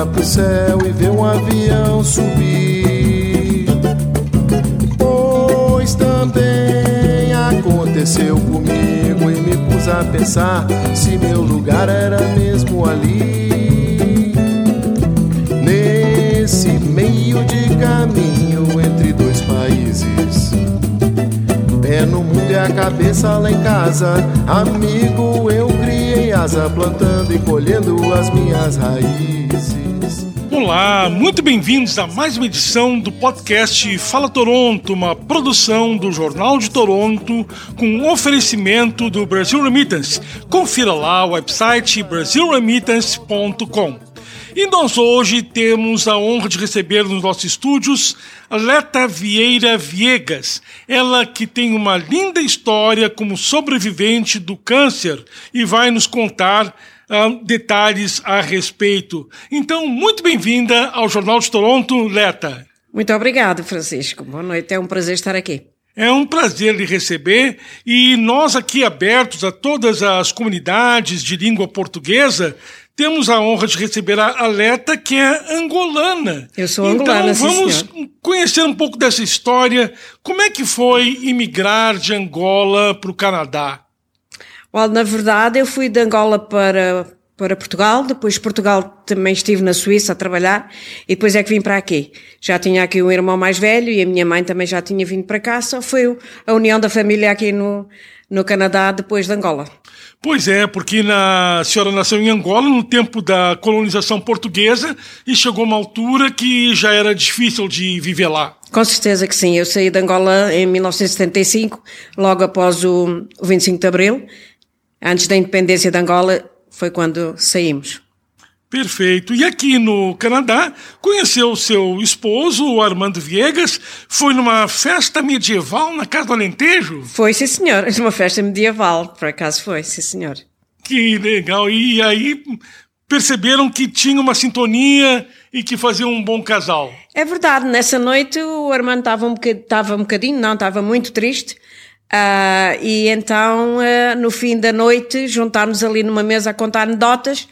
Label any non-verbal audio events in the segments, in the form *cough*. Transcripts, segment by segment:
olha pro céu e vê um avião subir. Pois também aconteceu comigo e me pus a pensar se meu lugar era mesmo ali. Nesse meio de caminho entre dois países. Pé no mundo e a cabeça lá em casa. Amigo, eu criei asa, plantando e colhendo as minhas raízes. Olá, muito bem-vindos a mais uma edição do podcast Fala Toronto, uma produção do Jornal de Toronto com oferecimento do Brasil Remittance. Confira lá o website brasilremittance.com. E nós hoje temos a honra de receber nos nossos estúdios Leta Vieira Viegas, ela que tem uma linda história como sobrevivente do câncer e vai nos contar uh, detalhes a respeito. Então, muito bem-vinda ao Jornal de Toronto, Leta. Muito obrigado, Francisco. Boa noite, é um prazer estar aqui. É um prazer lhe receber e nós aqui abertos a todas as comunidades de língua portuguesa temos a honra de receber a Aleta, que é angolana. Eu sou angolana, Então vamos conhecer um pouco dessa história. Como é que foi imigrar de Angola para o Canadá? Well, na verdade, eu fui de Angola para, para Portugal, depois de Portugal também estive na Suíça a trabalhar e depois é que vim para aqui. Já tinha aqui um irmão mais velho e a minha mãe também já tinha vindo para cá, só foi a união da família aqui no, no Canadá depois de Angola. Pois é, porque na, a senhora nasceu em Angola no tempo da colonização portuguesa e chegou uma altura que já era difícil de viver lá. Com certeza que sim. Eu saí de Angola em 1975, logo após o, o 25 de Abril. Antes da independência de Angola foi quando saímos. Perfeito. E aqui no Canadá, conheceu o seu esposo, o Armando Viegas, foi numa festa medieval na Casa do Alentejo? Foi, sim senhor. *laughs* Uma festa medieval, por acaso foi, sim senhor. Que legal. E aí perceberam que tinha uma sintonia e que fazia um bom casal. É verdade, nessa noite o Armando estava um, bocadinho, estava um bocadinho, não, estava muito triste. Uh, e então, uh, no fim da noite, juntámos ali numa mesa a contar anedotas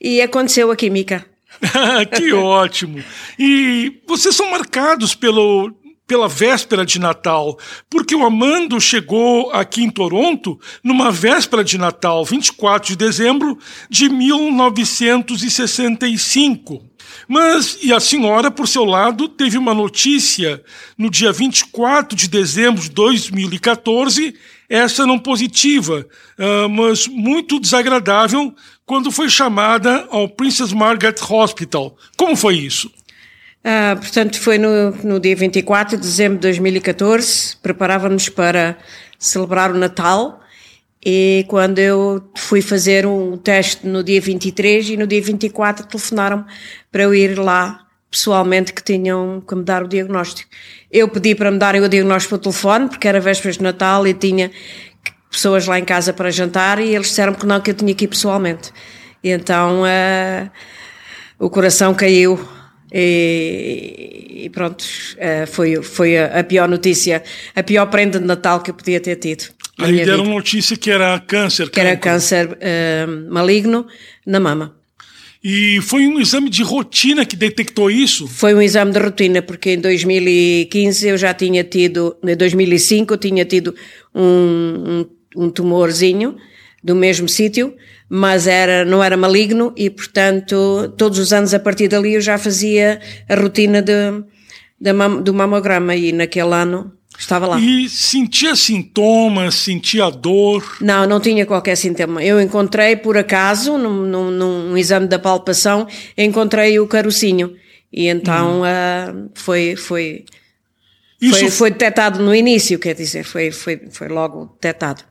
e aconteceu a química. *laughs* que ótimo! E vocês são marcados pelo, pela véspera de Natal, porque o Amando chegou aqui em Toronto numa véspera de Natal, 24 de dezembro de 1965. Mas, e a senhora, por seu lado, teve uma notícia no dia 24 de dezembro de 2014, essa não positiva, uh, mas muito desagradável, quando foi chamada ao Princess Margaret Hospital. Como foi isso? Uh, portanto, foi no, no dia 24 de dezembro de 2014, preparávamos para celebrar o Natal e quando eu fui fazer um teste no dia 23 e no dia 24 telefonaram para eu ir lá pessoalmente que tinham que me dar o diagnóstico. Eu pedi para me darem o diagnóstico pelo telefone porque era vésperas de Natal e tinha pessoas lá em casa para jantar e eles disseram que não, que eu tinha que ir pessoalmente. E então uh, o coração caiu e, e pronto, uh, foi, foi a, a, pior notícia, a pior prenda de Natal que eu podia ter tido. Aí deram vida. notícia que era câncer. Que era câncer uh, maligno na mama. E foi um exame de rotina que detectou isso? Foi um exame de rotina, porque em 2015 eu já tinha tido, em 2005 eu tinha tido um, um, um tumorzinho do mesmo sítio, mas era, não era maligno e, portanto, todos os anos a partir dali eu já fazia a rotina de, de, do mamograma e naquele ano Estava lá. E sentia sintomas, sentia dor? Não, não tinha qualquer sintoma. Eu encontrei, por acaso, num, num, num exame da palpação, encontrei o carocinho. E então hum. uh, foi, foi, foi, foi detectado no início, quer dizer, foi, foi, foi logo detectado.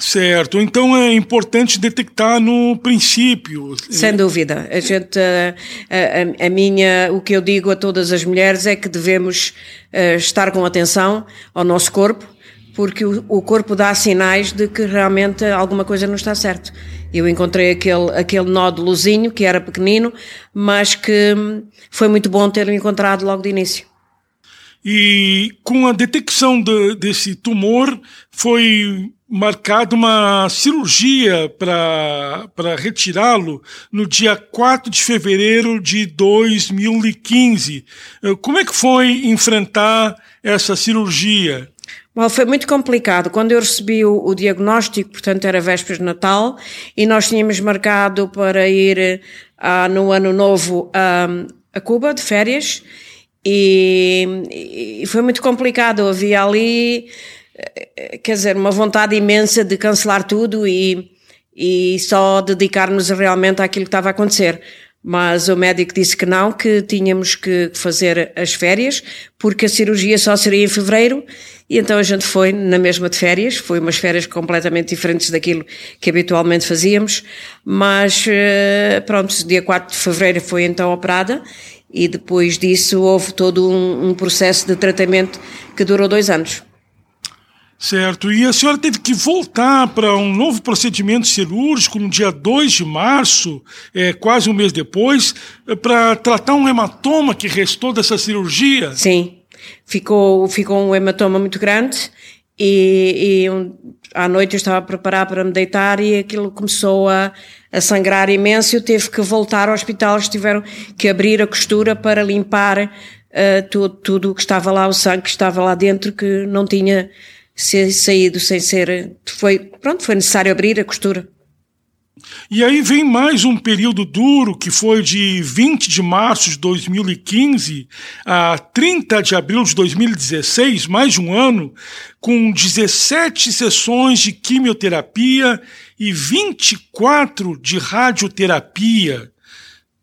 Certo, então é importante detectar no princípio. Sem dúvida. A gente, a, a, a, minha, o que eu digo a todas as mulheres é que devemos uh, estar com atenção ao nosso corpo, porque o, o, corpo dá sinais de que realmente alguma coisa não está certo. Eu encontrei aquele, aquele nódulozinho que era pequenino, mas que hum, foi muito bom ter-o encontrado logo de início. E com a detecção de, desse tumor, foi marcado uma cirurgia para retirá-lo no dia 4 de fevereiro de 2015. Eh, como é que foi enfrentar essa cirurgia? Bom, foi muito complicado. Quando eu recebi o, o, diagnóstico, portanto era vésperas de Natal, e nós tínhamos marcado para ir uh, no ano novo uh, a Cuba, de férias, e, e foi muito complicado. Havia ali quer dizer, uma vontade imensa de cancelar tudo e, e só dedicar-nos realmente àquilo que estava a acontecer. Mas o médico disse que não, que tínhamos que fazer as férias, porque a cirurgia só seria em fevereiro, e então a gente foi na mesma de férias, foi umas férias completamente diferentes daquilo que habitualmente fazíamos, mas eh, pronto, dia 4 de fevereiro foi então operada, e depois disso houve todo um, um processo de tratamento que durou dois anos. Certo. E a senhora teve que voltar para um novo procedimento cirúrgico no dia 2 de março, é, quase um mês depois, é, para tratar um hematoma que restou dessa cirurgia? Sim. Ficou, ficou um hematoma muito grande e, e um, à noite eu estava a preparar para me deitar e aquilo começou a, a sangrar imenso. Eu tive que voltar ao hospital, eles tiveram que abrir a costura para limpar uh, tudo, tudo o que estava lá, o sangue que estava lá dentro, que não tinha ser saído sem ser. Foi, pronto, foi necessário abrir a costura. E aí vem mais um período duro, que foi de 20 de março de 2015 a 30 de abril de 2016, mais de um ano, com 17 sessões de quimioterapia e 24 de radioterapia.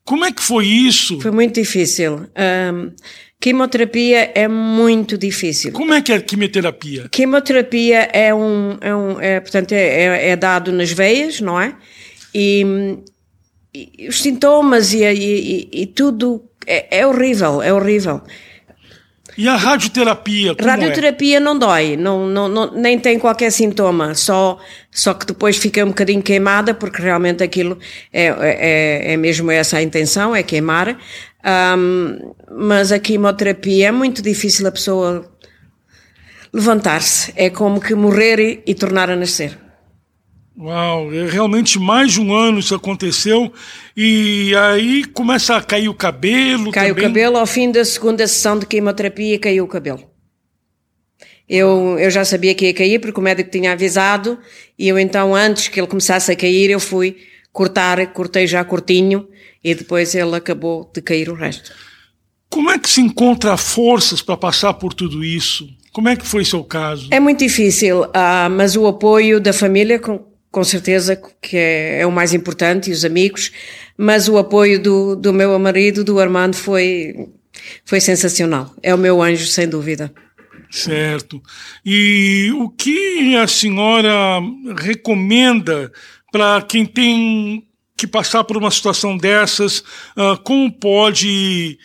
Como é que foi isso? Foi muito difícil. Um, Quimioterapia é muito difícil. Como é que é a quimioterapia? Quimioterapia é um, é um é, portanto, é, é, é dado nas veias, não é? E, e os sintomas e, e, e tudo é, é, horrível, é horrível. E a radioterapia? É? radioterapia é? não dói, não, não, não, nem tem qualquer sintoma, só, só que depois fica um bocadinho queimada, porque realmente aquilo é, é, é mesmo essa a intenção, é queimar. Um, mas a quimioterapia é muito difícil a pessoa levantar-se. É como que morrer e, e tornar a nascer. Uau, é realmente mais de um ano isso aconteceu e aí começa a cair o cabelo. Cai também. o cabelo, ao fim da segunda sessão de quimioterapia caiu o cabelo. Eu, eu já sabia que ia cair porque o médico tinha avisado e eu então antes que ele começasse a cair eu fui cortar, cortei já curtinho e depois ele acabou de cair o resto. Como é que se encontra forças para passar por tudo isso? Como é que foi seu caso? É muito difícil, uh, mas o apoio da família, com, com certeza que é, é, o mais importante, e os amigos, mas o apoio do, do meu marido, do Armando, foi, foi sensacional. É o meu anjo, sem dúvida. Certo. E o que a senhora recomenda para quem tem que passar por uma situação dessas, uh, como pode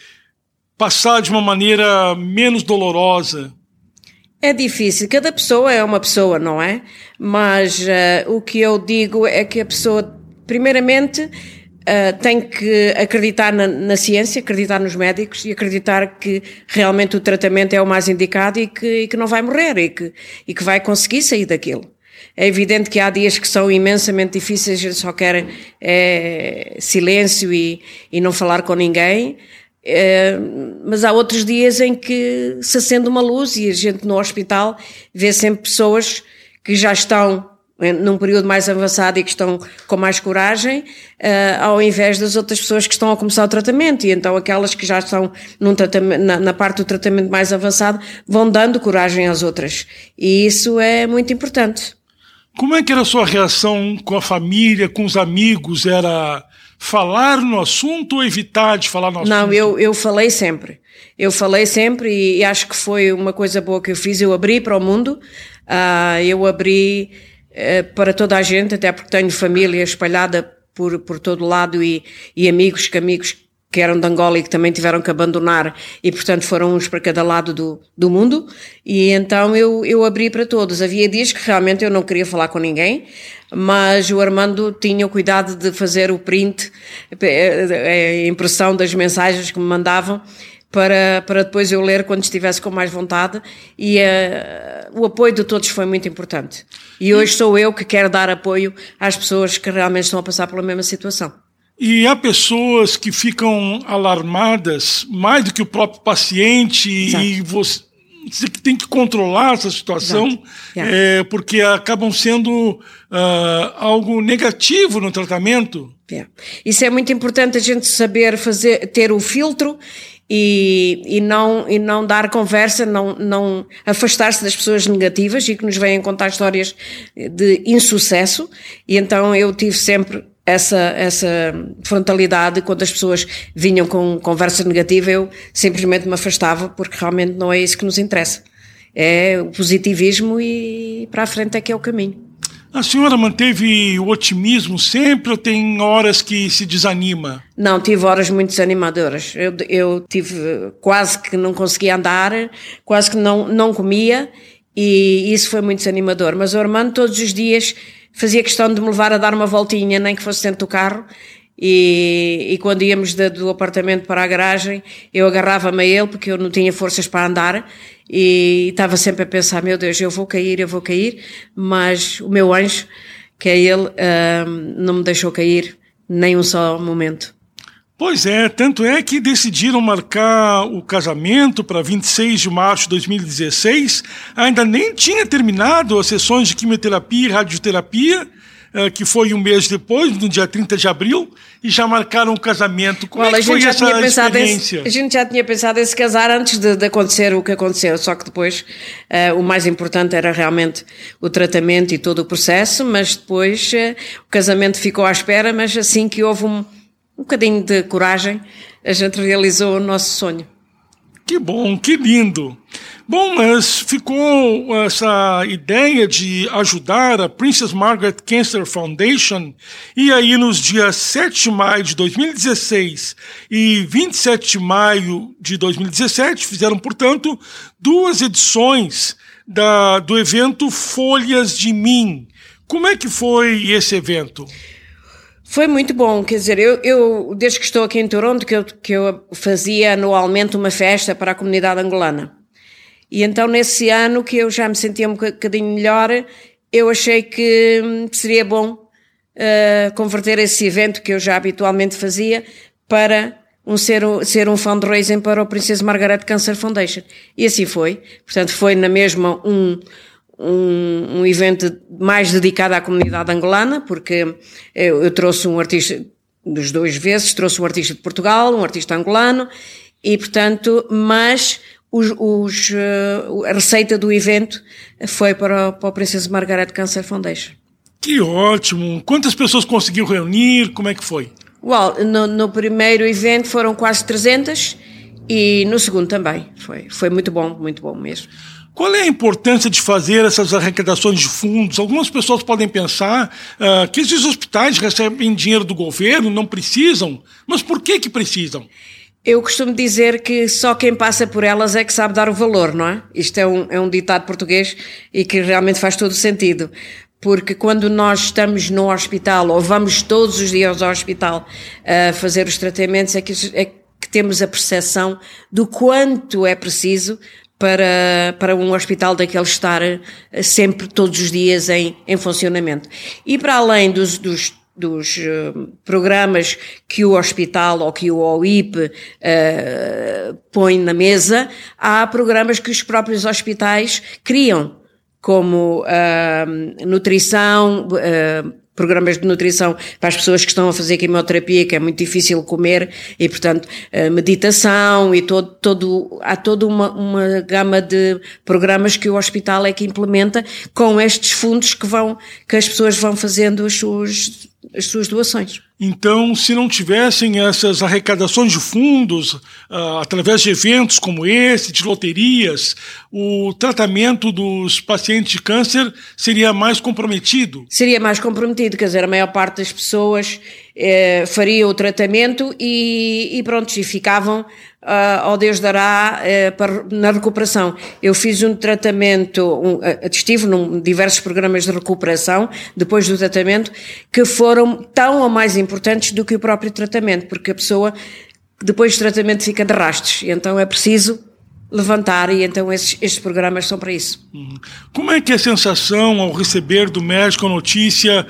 passar de uma maneira menos dolorosa? É difícil, cada pessoa é uma pessoa, não é? Mas uh, o que eu digo é que a pessoa, primeiramente, uh, tem que acreditar na, na, ciência, acreditar nos médicos e acreditar que realmente o tratamento é o mais indicado e que, e que não vai morrer e que, e que vai conseguir sair daquilo. É evidente que há dias que são imensamente difíceis, a gente só quer é, silêncio e, e não falar com ninguém. É, mas há outros dias em que se acende uma luz e a gente no hospital vê sempre pessoas que já estão num período mais avançado e que estão com mais coragem, uh, ao invés das outras pessoas que estão a começar o tratamento. E então aquelas que já estão na, na, parte do tratamento mais avançado vão dando coragem às outras. E isso é muito importante. Como é que era a sua reação com a família, com os amigos? Era falar no assunto ou evitar de falar no assunto? Não, eu, eu falei sempre. Eu falei sempre e, e acho que foi uma coisa boa que eu fiz. Eu abri para o mundo, uh, eu abri uh, para toda a gente, até porque tenho família espalhada por, por todo lado e, e amigos que amigos que eram de Angola e que também tiveram que abandonar e portanto foram uns para cada lado do, do mundo e então eu, eu abri para todos. Havia dias que realmente eu não queria falar com ninguém, mas o Armando tinha o cuidado de fazer o print, a impressão das mensagens que me mandavam para, para depois eu ler quando estivesse com mais vontade e uh, o apoio de todos foi muito importante. E hoje sou eu que quero dar apoio às pessoas que realmente estão a passar pela mesma situação. E há pessoas que ficam alarmadas mais do que o próprio paciente Exato. e você, você tem que controlar essa situação é, porque acabam sendo uh, algo negativo no tratamento. Isso é muito importante a gente saber fazer, ter o filtro e, e, não, e não dar conversa, não, não afastar-se das pessoas negativas e que nos vêm contar histórias de insucesso. E então eu tive sempre essa, essa frontalidade quando as pessoas vinham com conversa negativa, eu simplesmente me afastava porque realmente não é isso que nos interessa. É o positivismo e para a frente é que é o caminho. A senhora manteve o otimismo sempre ou tem horas que se desanima? Não, tive horas muito desanimadoras. Eu, eu tive quase que não conseguia andar, quase que não, não comia e isso foi muito desanimador. Mas o Armando todos os dias fazia questão de me levar a dar uma voltinha, nem que fosse dentro do carro. E, e quando íamos de, do apartamento para a garagem, eu agarrava-me a ele porque eu não tinha forças para andar e estava sempre a pensar: meu Deus, eu vou cair, eu vou cair. Mas o meu anjo, que é ele, uh, não me deixou cair nem um só momento. Pois é, tanto é que decidiram marcar o casamento para 26 de março de 2016. Ainda nem tinha terminado as sessões de quimioterapia e radioterapia, eh, que foi um mês depois, no dia 30 de abril, e já marcaram o casamento. Como Olha, é que foi essa experiência? Esse, a gente já tinha pensado em se casar antes de, de acontecer o que aconteceu, só que depois uh, o mais importante era realmente o tratamento e todo o processo, mas depois uh, o casamento ficou à espera, mas assim que houve um um bocadinho de coragem, a gente realizou o nosso sonho. Que bom, que lindo. Bom, mas ficou essa ideia de ajudar a Princess Margaret Cancer Foundation, e aí nos dias 7 de maio de 2016 e 27 de maio de 2017 fizeram, portanto, duas edições da, do evento Folhas de Mim. Como é que foi esse evento? Foi muito bom, quer dizer, eu, eu desde que estou aqui em Toronto, que eu, que eu fazia anualmente uma festa para a comunidade angolana. E então nesse ano que eu já me sentia um bocadinho melhor, eu achei que hum, seria bom uh, converter esse evento que eu já habitualmente fazia para um ser, um, ser um fundraising para o Princesa Margaret Cancer Foundation. E assim foi. Portanto, foi na mesma um, um, um evento mais dedicado à comunidade angolana, porque eu, eu trouxe um artista dos dois vezes, trouxe um artista de Portugal, um artista angolano, e portanto, mas os, os, uh, a receita do evento foi para, o, para o Princesa Margaret Cancer Foundation. Que ótimo! Quantas pessoas conseguiu reunir? Como é que foi? Well, no, no primeiro evento foram quase 300 e no segundo também. Foi, foi muito bom, muito bom mesmo. Qual é a importância de fazer essas arrecadações de fundos? Algumas pessoas podem pensar uh, que esses hospitais recebem dinheiro do governo, não precisam, mas por que que precisam? Eu costumo dizer que só quem passa por elas é que sabe dar o valor, não é? Isto é um, é um ditado português e que realmente faz todo o sentido. Porque quando nós estamos no hospital ou vamos todos os dias ao hospital uh, fazer os tratamentos, é que, é que temos a percepção do quanto é preciso para, para um hospital daquele estar eh, sempre, todos os dias em, em funcionamento. E para além dos, dos dos uh, programas que o hospital ou que o OIP uh, põe na mesa, há programas que os próprios hospitais criam, como uh, nutrição, programas de nutrição para as pessoas que estão a fazer quimioterapia, que é muito difícil comer, e portanto, meditação e todo, todo, há toda uma, uma gama de programas que o hospital é que implementa com estes fundos que vão, que as pessoas vão fazendo as suas, as suas doações. Então, se não tivessem essas arrecadações de fundos, uh, através de eventos como esse, de loterias, o tratamento dos pacientes de câncer seria mais comprometido? Seria mais comprometido, quer dizer, a maior parte das pessoas eh, faria o tratamento e, e pronto, e ficavam uh, ao Deus dará uh, na recuperação. Eu fiz um tratamento, um, uh, estive em diversos programas de recuperação depois do tratamento que foram tão ou mais importantes do que o próprio tratamento, porque a pessoa depois o tratamento fica de rastros. Então é preciso levantar e então esses, estes programas são para isso. Uhum. Como é que é a sensação ao receber do médico a notícia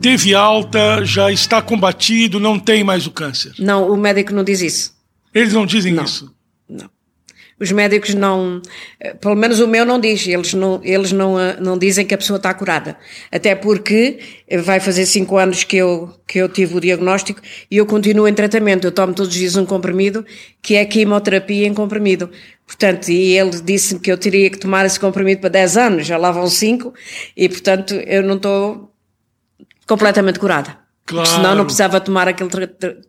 teve alta, já está combatido, não tem mais o câncer? Não, o médico não diz isso. Eles não dizem não, isso? Os médicos não, eh, pelo menos o meu não diz, eles não, eles não, eh, não dizem que a pessoa está curada. Até porque vai fazer cinco anos que eu, que eu tive o diagnóstico e eu continuo em tratamento. Eu tomo todos os dias um comprimido, que é quimioterapia em comprimido. Portanto, e ele disse-me que eu teria que tomar esse comprimido para 10 anos, já lá vão 5, e portanto eu não estou completamente curada. Claro. Senão não precisava tomar aquele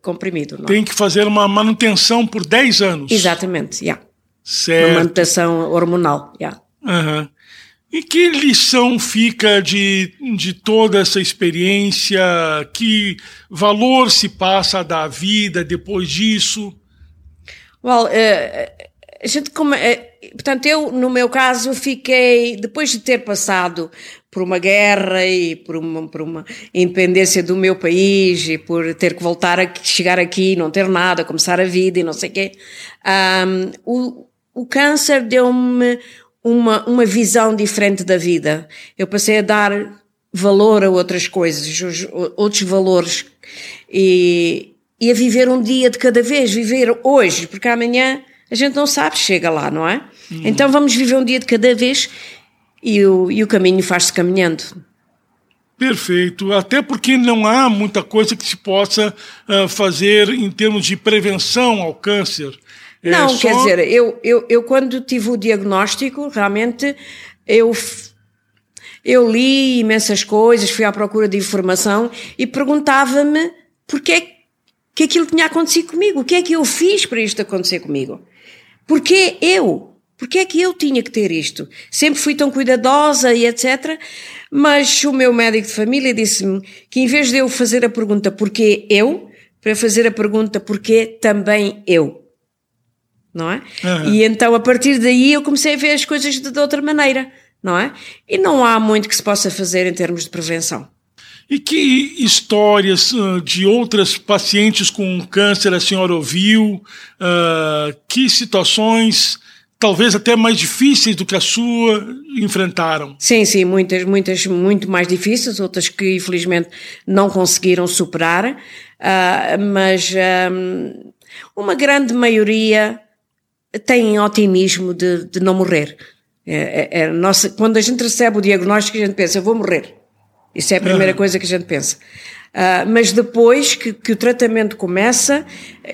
comprimido. Não? É? Tem que fazer uma manutenção por 10 anos. Exatamente, já. Yeah. Certo. Uma manutenção hormonal. Yeah. Uhum. E que lição fica de, de toda essa experiência? Que valor se passa da vida depois disso? Well, uh, a gente como, é, portanto, eu, no meu caso, fiquei, depois de ter passado por uma guerra e por uma, por uma independência do meu país e por ter que voltar a chegar aqui, não ter nada, começar a vida e não sei quê, um, o, o câncer deu-me uma, uma visão diferente da vida. Eu passei a dar valor a outras coisas, os, outros valores e, e a viver um dia de cada vez, viver hoje, porque amanhã a gente não sabe, chega lá, não é? Uhum. Então vamos viver um dia de cada vez e o, e o caminho faz-se caminhando. Perfeito, até porque não há muita coisa que se possa uh, fazer em termos de prevenção ao câncer. É não, só... quer dizer, eu, eu, eu quando tive o diagnóstico, realmente eu, eu li imensas coisas, fui à procura de informação e perguntava-me porquê que aquilo tinha acontecido comigo, o que é que eu fiz para isto acontecer comigo. Porquê eu? Porquê é que eu tinha que ter isto? Sempre fui tão cuidadosa e etc. Mas o meu médico de família disse-me que em vez de eu fazer a pergunta porquê eu, para fazer a pergunta porquê também eu. Não é? Uhum. E então a partir daí eu comecei a ver as coisas de, de outra maneira. Não é? E não há muito que se possa fazer em termos de prevenção. E que histórias uh, de outras pacientes com câncer a senhora ouviu? Uh, que situações, talvez até mais difíceis do que a sua, enfrentaram? Sim, sim, muitas, muitas muito mais difíceis, outras que infelizmente não conseguiram superar, uh, mas um, uma grande maioria tem otimismo de, de não morrer. É, é, é, nossa, quando a gente recebe o diagnóstico, a gente pensa, eu vou morrer. Isso é a primeira uhum. coisa que a gente pensa. Uh, mas depois que, que, o tratamento começa,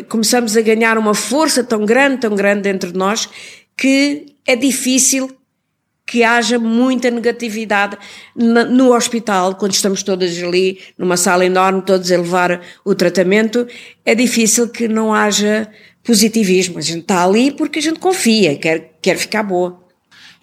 começamos a ganhar uma força tão grande, tão grande dentro de nós, que é difícil que haja muita negatividade no hospital, quando estamos todas ali, numa sala enorme, todos a levar o tratamento, é difícil que não haja positivismo. A gente está ali porque a gente confia, quer, quer ficar boa.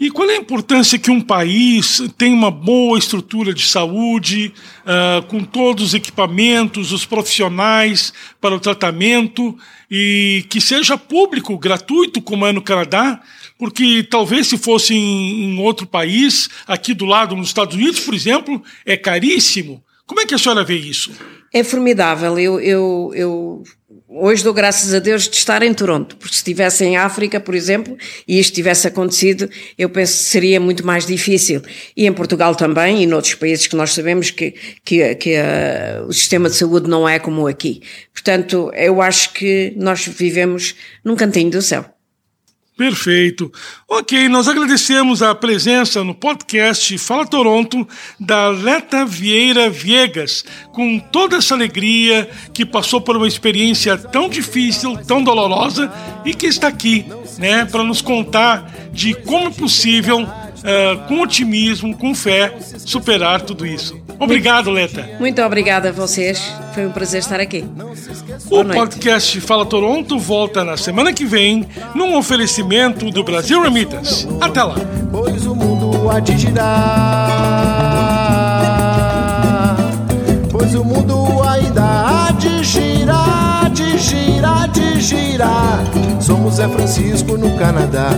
E qual é a importância que um país tenha uma boa estrutura de saúde, uh, com todos os equipamentos, os profissionais para o tratamento, e que seja público, gratuito, como é no Canadá? Porque talvez se fosse em, em outro país, aqui do lado, nos Estados Unidos, por exemplo, é caríssimo. Como é que a senhora vê isso? É formidável. Eu, eu, eu hoje dou graças a Deus de estar em Toronto, porque se estivesse em África, por exemplo, e isto tivesse acontecido, eu penso que seria muito mais difícil. E em Portugal também, e noutros países que nós sabemos que, que, que uh, o sistema de saúde não é como aqui. Portanto, eu acho que nós vivemos num cantinho do céu. Perfeito. Ok, nós agradecemos a presença no podcast Fala Toronto da Leta Vieira Viegas, com toda essa alegria que passou por uma experiência tão difícil, tão dolorosa e que está aqui, né, para nos contar de como é possível uh, com otimismo, com fé, superar tudo isso. Obrigado, Leta. Muito obrigada a vocês. Foi um prazer estar aqui. O podcast Fala Toronto volta na semana que vem num oferecimento do Brasil Remitas. Até lá. Pois o mundo há de girar. Pois o mundo ainda há de girar, de girar, de girar. Somos Zé Francisco no Canadá.